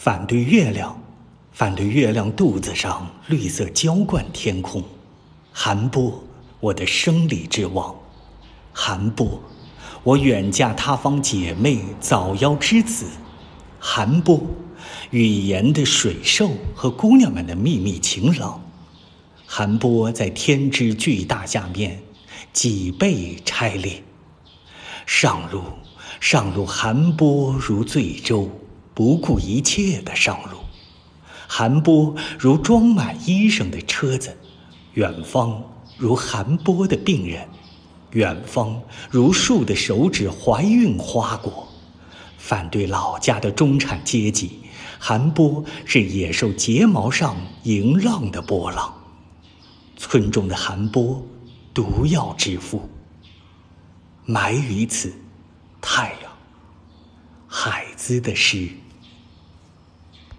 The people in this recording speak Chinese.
反对月亮，反对月亮肚子上绿色浇灌天空。寒波，我的生理之王。寒波，我远嫁他方姐妹早夭之子。寒波，语言的水兽和姑娘们的秘密情郎。寒波在天之巨大下面，脊背拆裂。上路，上路，寒波如醉舟，不顾一切的上路。寒波如装满医生的车子，远方如寒波的病人，远方如树的手指怀孕花果。反对老家的中产阶级，寒波是野兽睫毛上迎浪的波浪。村中的寒波，毒药之父。埋于此，太阳，海子的诗。